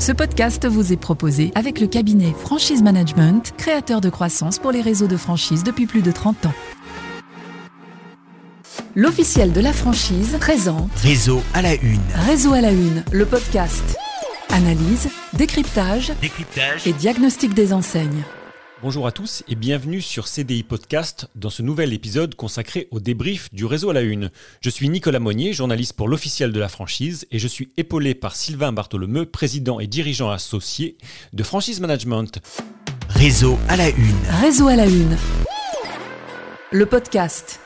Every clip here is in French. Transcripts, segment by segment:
Ce podcast vous est proposé avec le cabinet Franchise Management, créateur de croissance pour les réseaux de franchise depuis plus de 30 ans. L'officiel de la franchise présente Réseau à la une. Réseau à la une, le podcast. Analyse, décryptage Décryptage. et diagnostic des enseignes. Bonjour à tous et bienvenue sur CDI Podcast dans ce nouvel épisode consacré au débrief du réseau à la une. Je suis Nicolas Monnier, journaliste pour l'officiel de la franchise et je suis épaulé par Sylvain Bartholomeu, président et dirigeant associé de Franchise Management. Réseau à la une. Réseau à la une, le podcast.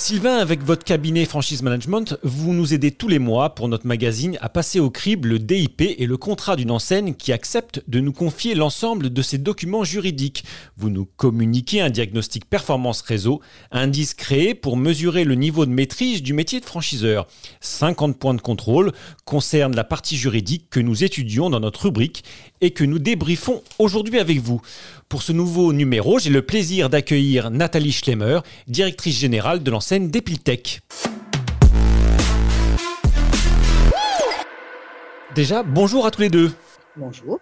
Sylvain, avec votre cabinet Franchise Management, vous nous aidez tous les mois pour notre magazine à passer au crible le DIP et le contrat d'une enseigne qui accepte de nous confier l'ensemble de ses documents juridiques. Vous nous communiquez un diagnostic performance réseau, indice créé pour mesurer le niveau de maîtrise du métier de franchiseur. 50 points de contrôle concernent la partie juridique que nous étudions dans notre rubrique et que nous débriefons aujourd'hui avec vous. Pour ce nouveau numéro, j'ai le plaisir d'accueillir Nathalie Schlemmer, directrice générale de l'enseigne Depiltech. Déjà, bonjour à tous les deux. Bonjour.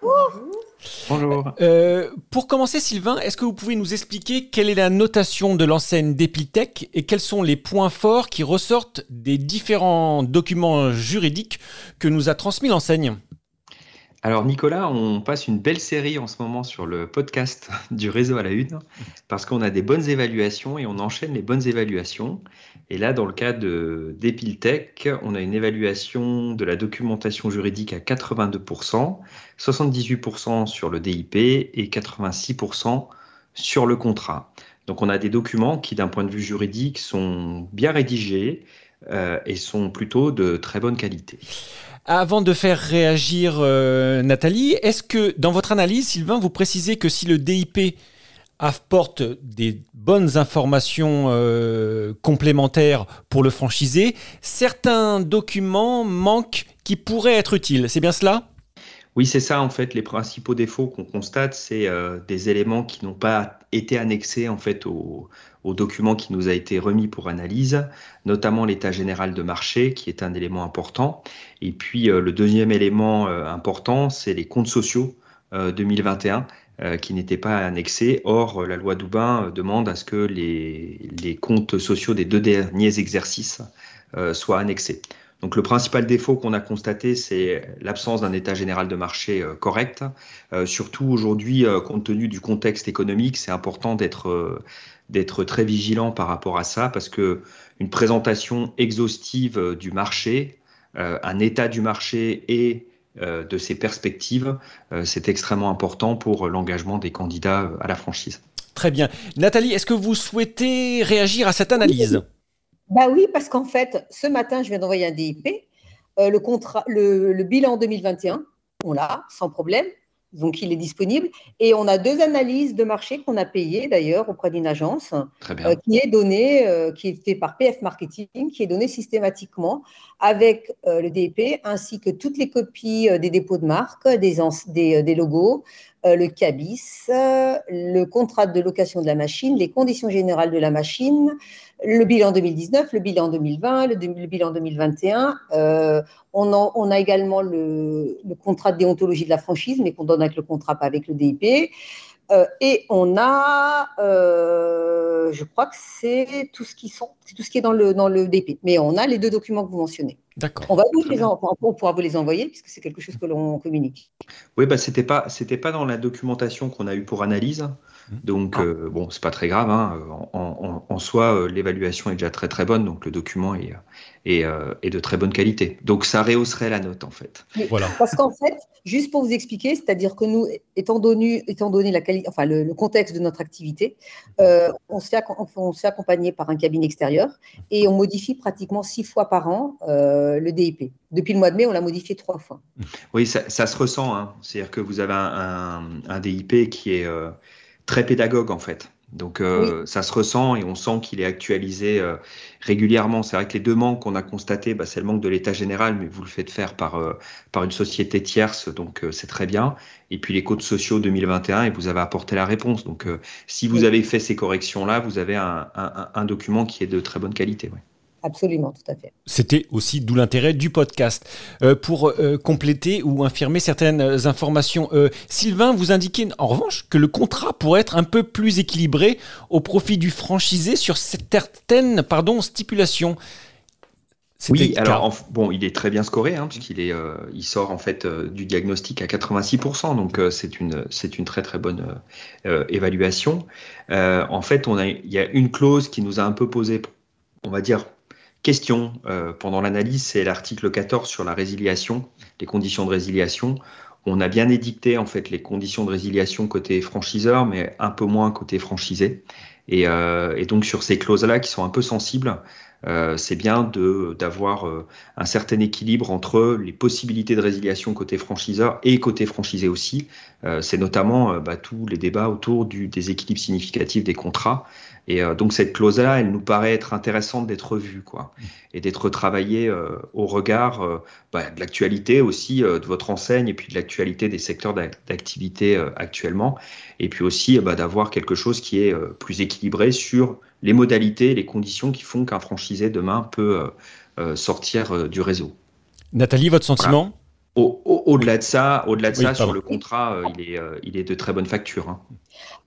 Bonjour. Euh, pour commencer, Sylvain, est-ce que vous pouvez nous expliquer quelle est la notation de l'enseigne Depiltech et quels sont les points forts qui ressortent des différents documents juridiques que nous a transmis l'enseigne? Alors Nicolas, on passe une belle série en ce moment sur le podcast du réseau à la une parce qu'on a des bonnes évaluations et on enchaîne les bonnes évaluations. Et là, dans le cas de d'Epiltech, on a une évaluation de la documentation juridique à 82%, 78% sur le DIP et 86% sur le contrat. Donc on a des documents qui, d'un point de vue juridique, sont bien rédigés euh, et sont plutôt de très bonne qualité. Avant de faire réagir euh, Nathalie, est-ce que dans votre analyse, Sylvain, vous précisez que si le DIP apporte des bonnes informations euh, complémentaires pour le franchisé, certains documents manquent qui pourraient être utiles? C'est bien cela? Oui, c'est ça en fait. Les principaux défauts qu'on constate, c'est euh, des éléments qui n'ont pas été annexés en fait au, au document qui nous a été remis pour analyse, notamment l'état général de marché, qui est un élément important. Et puis euh, le deuxième élément euh, important, c'est les comptes sociaux euh, 2021 euh, qui n'étaient pas annexés. Or, la loi Doubin demande à ce que les, comptes sociaux des deux derniers exercices soient annexés. Donc le principal défaut qu'on a constaté, c'est l'absence d'un état général de marché correct. Surtout aujourd'hui, compte tenu du contexte économique, c'est important d'être d'être très vigilant par rapport à ça parce que une présentation exhaustive euh, du marché, euh, un état du marché et euh, de ses perspectives, euh, c'est extrêmement important pour l'engagement des candidats à la franchise. Très bien. Nathalie, est-ce que vous souhaitez réagir à cette analyse? Bah oui, parce qu'en fait, ce matin, je viens d'envoyer un DIP. Euh, le, contrat, le, le bilan 2021, on l'a sans problème. Donc, il est disponible. Et on a deux analyses de marché qu'on a payées d'ailleurs auprès d'une agence Très bien. euh, qui est donnée, euh, qui est fait par PF Marketing, qui est donnée systématiquement avec euh, le DIP ainsi que toutes les copies des dépôts de marque, des, ans- des, des logos, le CABIS, euh, le contrat de location de la machine, les conditions générales de la machine, le bilan 2019, le bilan 2020, le, bilan 2021. Euh, on, a également le, contrat de déontologie de la franchise, mais qu'on donne avec le contrat, pas avec le DIP. Euh, et on a, euh, je crois que c'est tout ce qui est dans le dans le DP. Mais on a les deux documents que vous mentionnez. D'accord. On va vous les bien. en- on pourra vous les envoyer puisque c'est quelque chose que l'on communique. Oui, bah, c'était pas, c'était pas dans la documentation qu'on a eue pour analyse. Donc, Ah. euh, bon, c'est pas très grave. hein. En, en- en soi, euh, l'évaluation est déjà très très bonne, donc le document est, est, euh, est de très bonne qualité. Donc, ça rehausserait la note en fait. Voilà. Parce qu'en fait, juste pour vous expliquer, c'est-à-dire que nous, étant donné, étant donné la qualité, enfin le, le contexte de notre activité, euh, on, se fait, acc- on se fait accompagner par un cabinet extérieur et on modifie pratiquement six fois par an euh, le DIP. Depuis le mois de mai, on l'a modifié trois fois. Oui, ça, ça se ressent. hein. C'est-à-dire que vous avez un, un- un DIP qui est euh, très pédagogue en fait. Donc euh, ça se ressent et on sent qu'il est actualisé euh, régulièrement. C'est vrai que les deux manques qu'on a constatés, bah, c'est le manque de l'état général, mais vous le faites faire par, euh, par une société tierce, donc euh, c'est très bien. Et puis les codes sociaux 2021, et vous avez apporté la réponse. Donc euh, si vous Oui. avez fait ces corrections-là, vous avez un, un- un document qui est de très bonne qualité. ouais. Absolument, tout à fait. C'était aussi d'où l'intérêt du podcast. Euh, pour euh, compléter ou infirmer certaines informations, euh, Sylvain, vous indiquez en revanche que le contrat pourrait être un peu plus équilibré au profit du franchisé sur certaines pardon, stipulations. Oui, alors bon, il est très bien scoré hein, puisqu'il est, il sort en fait du diagnostic à 86%, donc c'est une c'est une très très bonne évaluation. en fait, on a il y a une clause qui nous a un peu posé, on va dire question euh, pendant l'analyse, c'est l'article 14 sur la résiliation, les conditions de résiliation. On a bien édicté en fait les conditions de résiliation côté franchiseur, mais un peu moins côté franchisé. Et, euh, et donc sur ces clauses-là qui sont un peu sensibles, euh, c'est bien de d'avoir euh, un certain équilibre entre les possibilités de résiliation côté franchiseur et côté franchisé aussi. Euh, c'est notamment bah, tous les débats autour du, des équilibres significatifs des contrats. Et donc cette clause-là, elle nous paraît être intéressante d'être vue, quoi, et d'être travaillée au regard bah, de l'actualité aussi de votre enseigne et puis de l'actualité des secteurs d'activité actuellement, et puis aussi bah, d'avoir quelque chose qui est plus équilibré sur les modalités, les conditions qui font qu'un franchisé demain peut euh, euh, sortir euh, du réseau. Nathalie, votre sentiment? Au-delà de ça, au-delà de ça, sur le contrat, il, est, il est de très bonne facture. Hein.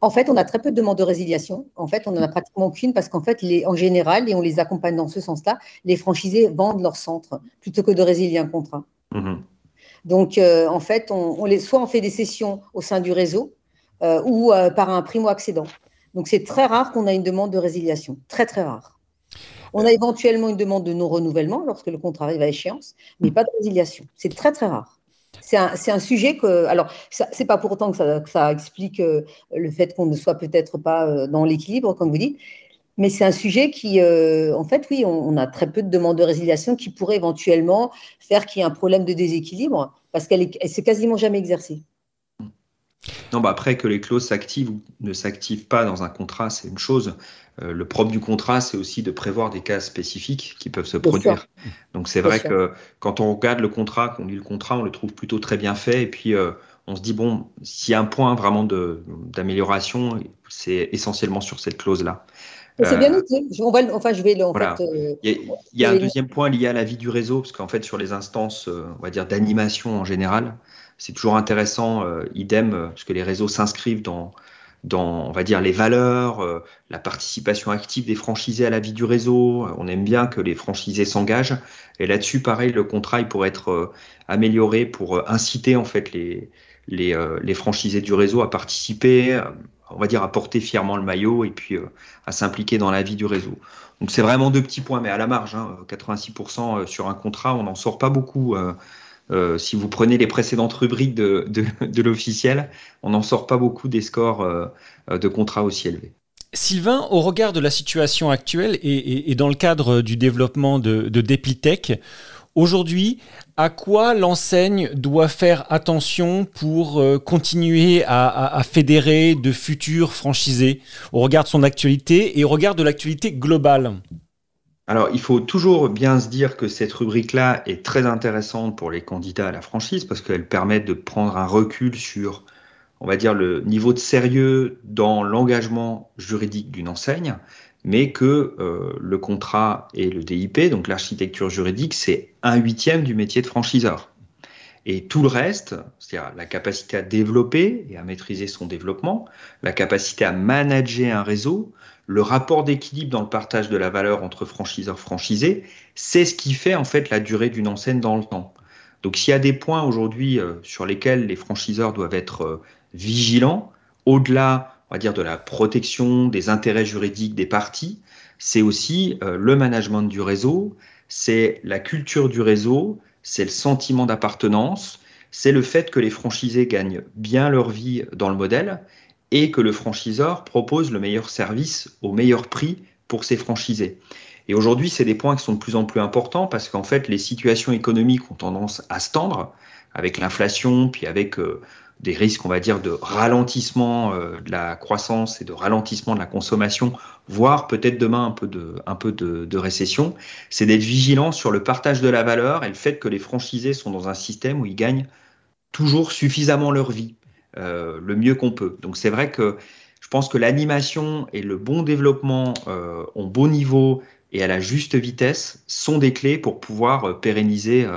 En fait, on a très peu de demandes de résiliation. En fait, on n'en a pratiquement aucune parce qu'en fait, en général, et on les accompagne dans ce sens-là, les franchisés vendent leur centre plutôt que de résilier un contrat. Mmh Donc, en fait, on, les, soit on fait des sessions au sein du réseau ou par un primo-accédant. Donc c'est très rare qu'on a une demande de résiliation, très très rare. On a éventuellement une demande de non-renouvellement lorsque le contrat arrive à échéance, mais pas de résiliation. C'est très très rare. C'est un, sujet que, alors, c'est pas pour autant que ça, explique euh, le fait qu'on ne soit peut-être pas euh, dans l'équilibre, comme vous dites, mais c'est un sujet qui, euh, en fait, oui, on, a très peu de demandes de résiliation qui pourraient éventuellement faire qu'il y ait un problème de déséquilibre parce qu'elle s'est quasiment jamais exercée. Non, bah après que les clauses s'activent ou ne s'activent pas dans un contrat, c'est une chose. Euh, le propre du contrat, c'est aussi de prévoir des cas spécifiques qui peuvent se produire. Donc c'est vrai que quand on regarde le contrat, qu'on lit le contrat, on le trouve plutôt très bien fait. Et puis euh, on se dit bon, s'il y a un point vraiment d'amélioration, c'est essentiellement sur cette clause-là. C'est bien euh, noté. enfin, je vais le. il y a, un deuxième point lié à la vie du réseau, parce qu'en fait, sur les instances, on va dire d'animation en général, c'est toujours intéressant, euh, idem, euh, parce que les réseaux s'inscrivent dans, dans, on va dire, les valeurs, euh, la participation active des franchisés à la vie du réseau. On aime bien que les franchisés s'engagent. Et là-dessus, pareil, le contrat, il pourrait être amélioré pour inciter, en fait, les, les, les, franchisés du réseau à participer, on va dire, à porter fièrement le maillot et puis à s'impliquer dans la vie du réseau. Donc, c'est vraiment deux petits points, mais à la marge, hein, 86% sur un contrat, on n'en sort pas beaucoup. Euh, si vous prenez les précédentes rubriques de, l'officiel, on n'en sort pas beaucoup des scores euh, de contrats aussi élevés. Sylvain, au regard de la situation actuelle et, dans le cadre du développement de, de aujourd'hui, à quoi l'enseigne doit faire attention pour euh, continuer à, fédérer de futurs franchisés au regard de son actualité et au regard de l'actualité globale? Alors, il faut toujours bien se dire que cette rubrique-là est très intéressante pour les candidats à la franchise parce qu'elle permet de prendre un recul sur, on va dire, le niveau de sérieux dans l'engagement juridique d'une enseigne, mais que euh, le contrat et le DIP, donc l'architecture juridique, c'est un huitième du métier de franchiseur. Et tout le reste, c'est-à-dire la capacité à développer et à maîtriser son développement, la capacité à manager un réseau, le rapport d'équilibre dans le partage de la valeur entre franchiseurs franchisés, c'est ce qui fait en fait la durée d'une enseigne dans le temps. Donc s'il y a des points aujourd'hui euh, sur lesquels les franchiseurs doivent être euh, vigilants, au-delà, on va dire, de la protection des intérêts juridiques des parties, c'est aussi euh, le management du réseau, c'est la culture du réseau, c'est le sentiment d'appartenance, c'est le fait que les franchisés gagnent bien leur vie dans le modèle et que le franchiseur propose le meilleur service au meilleur prix pour ses franchisés. Et aujourd'hui, c'est des points qui sont de plus en plus importants parce qu'en fait, les situations économiques ont tendance à se tendre avec l'inflation, puis avec euh, des risques, on va dire, de ralentissement euh, de la croissance et de ralentissement de la consommation, voire peut-être demain un peu de, récession. C'est d'être vigilant sur le partage de la valeur et le fait que les franchisés sont dans un système où ils gagnent toujours suffisamment leur vie. Euh, le mieux qu'on peut. Donc c'est vrai que je pense que l'animation et le bon développement euh, ont bon niveau et à la juste vitesse sont des clés pour pouvoir pérenniser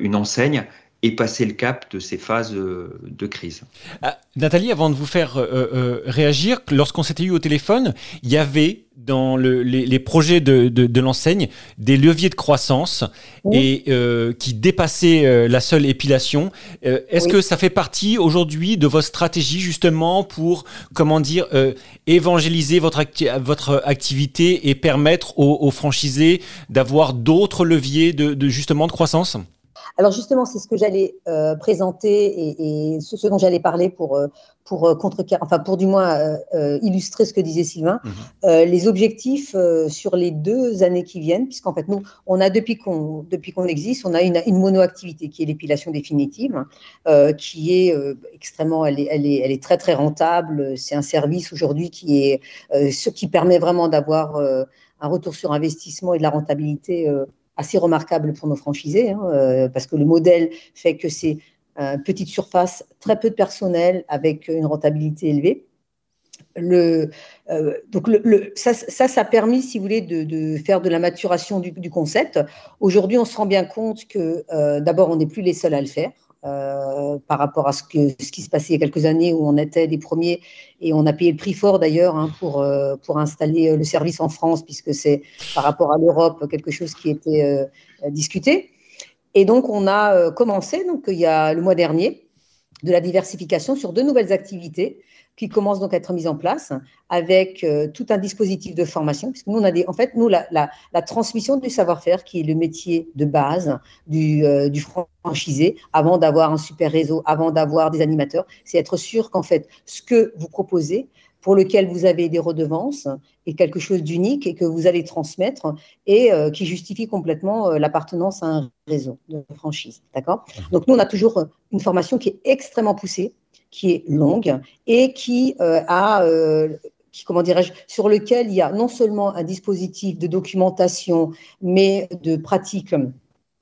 une enseigne et passer le cap de ces phases de crise. Ah, Nathalie, avant de vous faire euh, euh, réagir, lorsqu'on s'était eu au téléphone, il y avait dans les, projets de, l'enseigne des leviers de croissance et euh, qui dépassaient la seule épilation. Est-ce que ça fait partie aujourd'hui de votre stratégie justement pour comment dire évangéliser votre, votre activité et permettre aux, franchisés d'avoir d'autres leviers de justement de croissance? Alors justement, c'est ce que j'allais euh, présenter et, ce, dont j'allais parler pour euh, pour euh, enfin pour du moins illustrer ce que disait Sylvain, mhm. les objectifs sur les deux années qui viennent, puisqu'en fait nous, on a depuis qu'on depuis qu'on existe, on a une, une monoactivité qui est l'épilation définitive, qui est extrêmement, elle est, elle est, elle est très très rentable. C'est un service aujourd'hui qui est ce qui permet vraiment d'avoir un retour sur investissement et de la rentabilité assez remarquable pour nos franchisés, hein, euh, parce que le modèle fait que c'est une petite surface, très peu de personnel avec une rentabilité élevée. Le, euh, ça, ça, a permis, si vous voulez, de, faire de la maturation du, concept. Aujourd'hui, on se rend bien compte que euh, d'abord, on n'est plus les seuls à le faire. Euh, par rapport à ce, qui se passait il y a quelques années où on était les premiers et on a payé le prix fort d'ailleurs hein, pour, euh, pour installer le service en France puisque c'est par rapport à l'Europe quelque chose qui était euh, discuté. Et donc on a commencé donc il y a le mois dernier de la diversification sur deux nouvelles activités qui commence donc à être mise en place avec euh, tout un dispositif de formation, puisque nous, on a des, en fait, nous, la, la, transmission du savoir-faire, qui est le métier de base du, euh, du franchisé, avant d'avoir un super réseau, avant d'avoir des animateurs, c'est être sûr qu'en fait, ce que vous proposez, pour lequel vous avez des redevances, est quelque chose d'unique et que vous allez transmettre et euh, qui justifie complètement l'appartenance à un réseau de franchise. D'accord. Donc, nous, on a toujours une formation qui est extrêmement poussée qui est longue et qui euh, a euh, qui, comment dirais-je, sur lequel il y a non seulement un dispositif de documentation, mais de pratique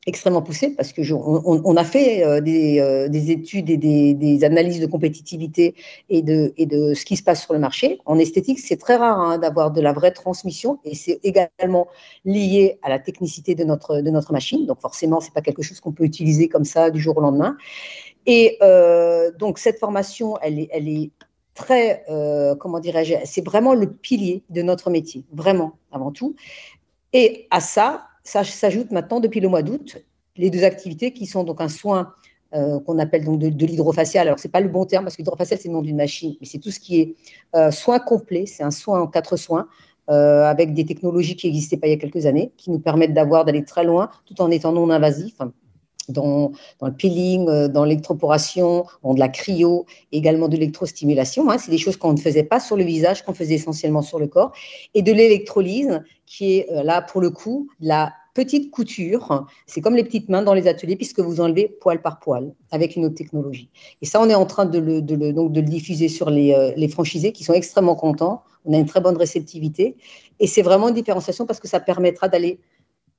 extrêmement poussé parce que on, a fait euh, des, études et des, analyses de compétitivité et de, et de ce qui se passe sur le marché. En esthétique, c'est très rare hein, d'avoir de la vraie transmission et c'est également lié à la technicité de notre, de notre machine. Donc forcément, c'est pas quelque chose qu'on peut utiliser comme ça du jour au lendemain. Et euh, donc, cette formation, elle est, très, euh, comment dirais-je, c'est vraiment le pilier de notre métier, vraiment, avant tout. Et à ça, ça s'ajoute maintenant, depuis le mois d'août, les deux activités qui sont donc un soin euh, qu'on appelle donc de, l'hydrofacial. Alors, ce n'est pas le bon terme parce que l'hydrofacial, c'est le nom d'une machine, mais c'est tout ce qui est soin complet. C'est un soin en quatre soins avec des technologies qui n'existaient pas il y a quelques années, qui nous permettent d'avoir, d'aller très loin tout en étant non invasif dans, le peeling, euh, dans l'électroporation, dans de la cryo, également de l'électrostimulation. Hein. C'est des choses qu'on ne faisait pas sur le visage, qu'on faisait essentiellement sur le corps. Et de l'électrolyse, qui est euh, là, pour le coup, la petite couture. C'est comme les petites mains dans les ateliers, puisque vous enlevez poil par poil avec une autre technologie. Et ça, on est en train de le, donc de le diffuser sur les, euh, les franchisés qui sont extrêmement contents. On a une très bonne réceptivité. Et c'est vraiment une différenciation parce que ça permettra d'aller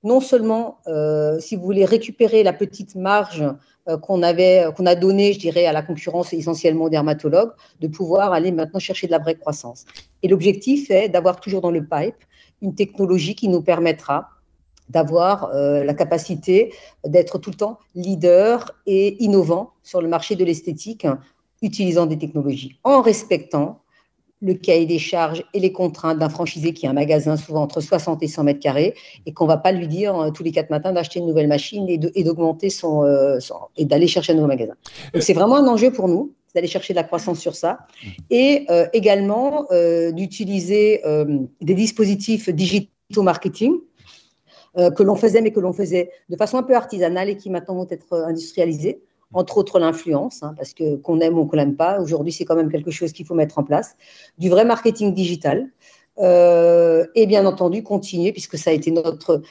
non seulement, euh, si vous voulez, récupérer la petite marge euh, qu'on avait, qu'on a donnée, je dirais, à la concurrence essentiellement aux dermatologues, de pouvoir aller maintenant chercher de la vraie croissance. Et l'objectif est d'avoir toujours dans le pipe une technologie qui nous permettra d'avoir euh, la capacité d'être tout le temps leader et innovant sur le marché de l'esthétique, utilisant des technologies en respectant le cahier des charges et les contraintes d'un franchisé qui a un magasin souvent entre 60 et 100 mètres carrés et qu'on ne va pas lui dire euh, tous les quatre matins d'acheter une nouvelle machine et d'augmenter euh, son, et d'aller chercher un nouveau magasin. c'est vraiment un enjeu pour nous d'aller chercher de la croissance sur ça et euh, également d'utiliser des dispositifs digitaux marketing que l'on faisait mais que l'on faisait de façon un peu artisanale et qui maintenant vont être industrialisés entre autres l'influence, hein, parce que qu'on aime ou qu'on l'aime pas, aujourd'hui c'est quand même quelque chose qu'il faut mettre en place, du vrai marketing digital. Euh, et bien entendu continuer, puisque ça a été notre,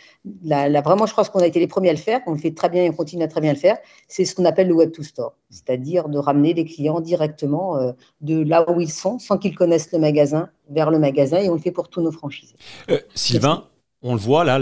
vraiment je crois qu'on a été les premiers à le faire, on le fait très bien et on continue à très bien le faire, c'est ce qu'on appelle le web to store, c'est-à-dire de ramener les clients directement euh, de là où ils sont, sans qu'ils connaissent le magasin, vers le magasin, et on le fait pour tous nos franchisés. Euh, Sylvain, on le voit là,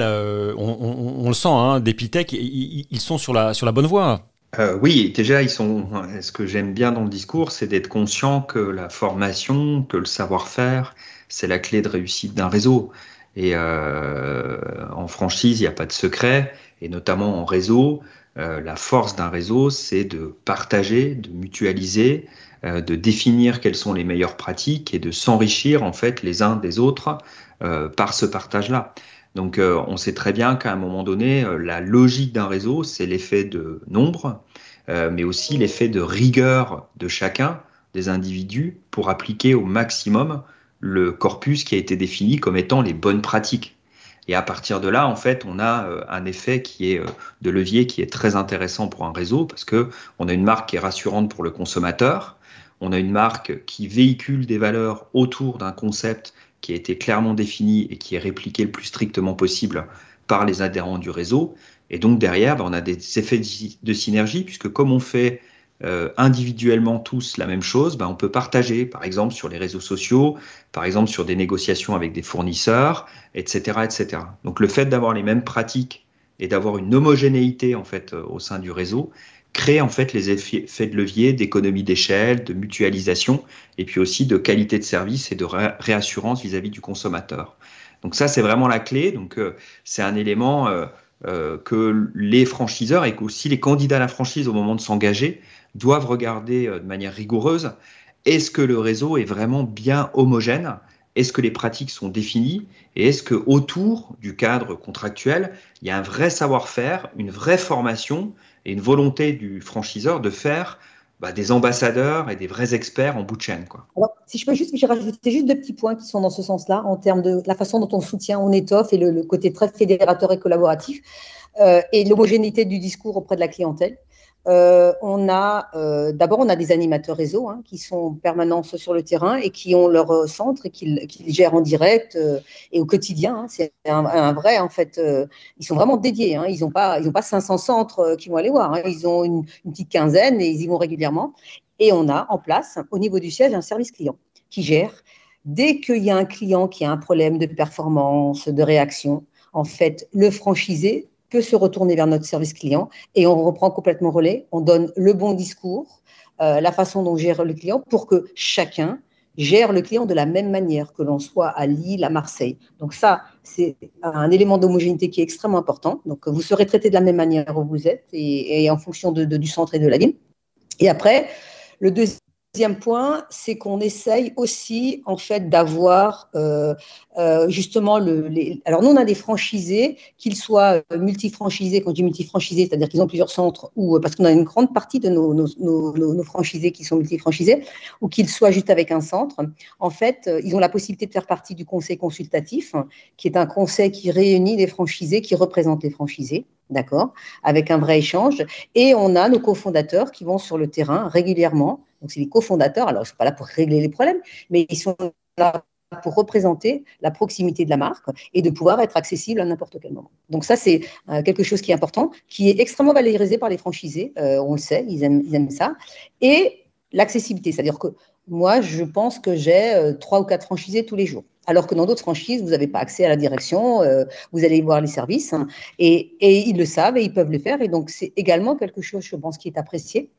on, le sent, hein, d'Epitech, ils, ils sont sur la, sur la bonne voie. Euh, oui, déjà, ils sont. Ce que j'aime bien dans le discours, c'est d'être conscient que la formation, que le savoir-faire, c'est la clé de réussite d'un réseau. Et en franchise, il n'y a pas de secret, et notamment en réseau, la force d'un réseau, c'est de partager, de mutualiser, de définir quelles sont les meilleures pratiques et de s'enrichir en fait les uns des autres par ce partage-là. Donc on sait très bien qu'à un moment donné, la logique d'un réseau, c'est l'effet de nombre, mais aussi l'effet de rigueur de chacun des individus pour appliquer au maximum le corpus qui a été défini comme étant les bonnes pratiques. Et à partir de là, en fait, on a euh, un effet qui est euh, de levier qui est très intéressant pour un réseau parce que on a une marque qui est rassurante pour le consommateur, on a une marque qui véhicule des valeurs autour d'un concept qui a été clairement défini et qui est répliqué le plus strictement possible par les adhérents du réseau. Et donc derrière, ben, on a des effets de synergie puisque comme on fait euh, individuellement tous la même chose, ben on peut partager, par exemple sur les réseaux sociaux, par exemple sur des négociations avec des fournisseurs, etc., etc. Donc le fait d'avoir les mêmes pratiques et d'avoir une homogénéité en fait euh, au sein du réseau crée en fait les effets de levier d'économie d'échelle, de mutualisation et puis aussi de qualité de service et de réassurance vis-à-vis du consommateur. Donc ça c'est vraiment la clé. Donc euh, c'est un élément que les franchiseurs et aussi les candidats à la franchise au moment de s'engager doivent regarder euh, de manière rigoureuse est-ce que le réseau est vraiment bien homogène? Est-ce que les pratiques sont définies? Et est-ce que autour du cadre contractuel, il y a un vrai savoir-faire, une vraie formation et une volonté du franchiseur de faire bah, des ambassadeurs et des vrais experts en bout de chaîne. Quoi. Si je peux juste, j'ai rajouté juste deux petits points qui sont dans ce sens-là, en termes de la façon dont on soutient, on étoffe et le, côté très fédérateur et collaboratif, euh, et l'homogénéité du discours auprès de la clientèle. Euh, on a euh, d'abord on a des animateurs réseau hein, qui sont permanents sur le terrain et qui ont leur euh, centre et qui, gèrent en direct et au quotidien. Hein. c'est un, vrai en fait. ils sont vraiment dédiés. Hein. ils n'ont pas ils ont pas 500 centres qui vont aller voir. ils ont une, petite quinzaine et ils y vont régulièrement. Et on a en place au niveau du siège un service client qui gère dès qu'il y a un client qui a un problème de performance, de réaction. En fait, le franchisé peut se retourner vers notre service client et on reprend complètement relais, on donne le bon discours, euh, la façon dont gère le client pour que chacun gère le client de la même manière, que l'on soit à Lille, à Marseille. Donc ça, c'est un élément d'homogénéité qui est extrêmement important. Donc vous serez traité de la même manière où vous êtes et, en fonction du centre et de la ville. Et après, le deuxième Deuxième point, c'est qu'on essaye aussi en fait d'avoir euh, euh, justement le. Alors nous on a des franchisés, qu'ils soient euh, multifranchisés. Quand je dis multifranchisés, c'est-à-dire qu'ils ont plusieurs centres, ou parce qu'on a une grande partie de nos, nos, nos, nos franchisés qui sont multifranchisés, ou qu'ils soient juste avec un centre. En fait, ils ont la possibilité de faire partie du conseil consultatif, qui est un conseil qui réunit les franchisés, qui représente les franchisés d'accord, avec un vrai échange. Et on a nos cofondateurs qui vont sur le terrain régulièrement. Donc, c'est les cofondateurs. Alors, ils ne sont pas là pour régler les problèmes, mais ils sont là pour représenter la proximité de la marque et de pouvoir être accessible à n'importe quel moment. Donc ça, c'est euh, quelque chose qui est important, qui est extrêmement valorisé par les franchisés, euh, on le sait, ils aiment, ça. Et l'accessibilité, c'est-à-dire que moi, je pense que j'ai euh, trois ou quatre franchisés tous les jours alors que dans d'autres franchises, vous n'avez pas accès à la direction, euh, vous allez voir les services, hein, et, ils le savent et ils peuvent le faire. Et donc, c'est également quelque chose, je pense, qui est apprécié.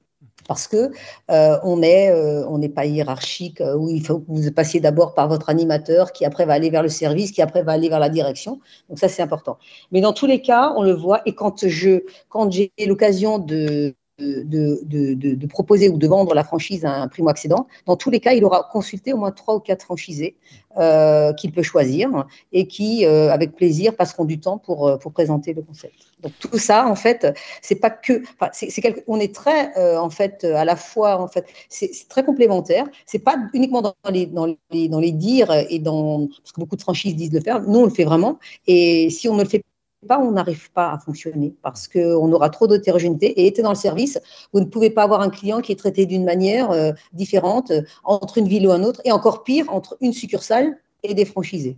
Parce que euh, on euh, on n'est pas hiérarchique où il faut que vous passiez d'abord par votre animateur, qui après va aller vers le service, qui après va aller vers la direction. Donc ça c'est important. Mais dans tous les cas, on le voit. Et quand je, quand j'ai l'occasion de de, proposer ou de vendre la franchise à un primo-accédant, dans tous les cas, il aura consulté au moins trois ou quatre franchisés euh, qu'il peut choisir et qui, euh, avec plaisir, passeront du temps pour, euh, pour présenter le concept. Donc tout ça, en fait, c'est pas que, c'est, on est très, en fait, à la fois, en fait, c'est, très complémentaire. C'est pas uniquement dans les, dans les, dans les dires et dans, parce que beaucoup de franchises disent le faire. Nous, on le fait vraiment. Et si on ne le fait pas, on n'arrive pas à fonctionner parce qu'on aura trop d'hétérogénéité. Et était dans le service, vous ne pouvez pas avoir un client qui est traité d'une manière euh, différente euh, entre une ville ou un autre, et encore pire, entre une succursale et des franchisés.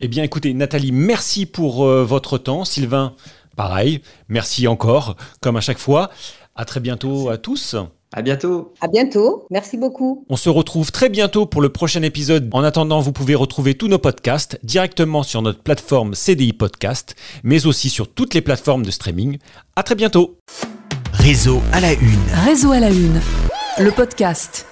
Eh bien, écoutez, Nathalie, merci pour euh, votre temps. Sylvain, pareil, merci encore, comme à chaque fois. À très bientôt à tous. À bientôt. À bientôt. Merci beaucoup. On se retrouve très bientôt pour le prochain épisode. En attendant, vous pouvez retrouver tous nos podcasts directement sur notre plateforme CDI Podcast, mais aussi sur toutes les plateformes de streaming. À très bientôt. Réseau à la une. Réseau à la une. Le podcast.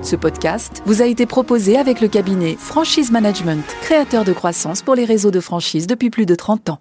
Ce podcast vous a été proposé avec le cabinet Franchise Management, créateur de croissance pour les réseaux de franchise depuis plus de 30 ans.